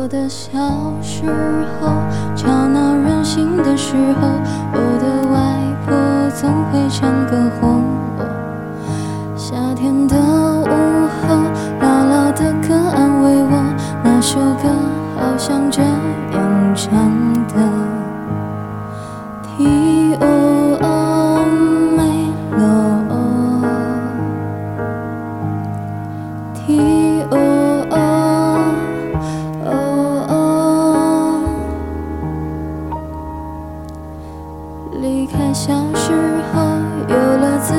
我的小时候，吵闹任性的时候，我的外婆总会唱歌哄我。夏天的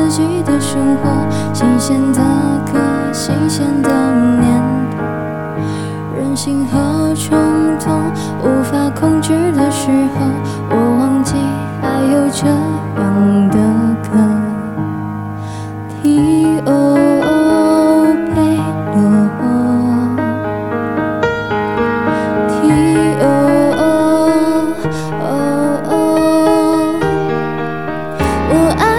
自己的生活，新鲜的歌，新鲜的念头，任性和冲动无法控制的时候，我忘记还有这样的歌。T O O 佩洛，T O O O O。我爱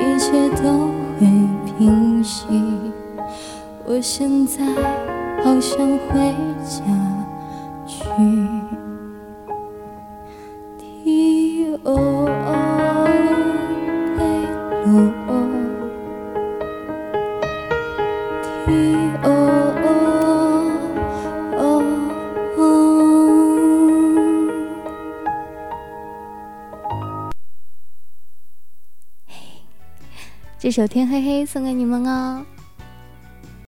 一切都会平息。我现在好想回家去。这首《天黑黑》送给你们哦。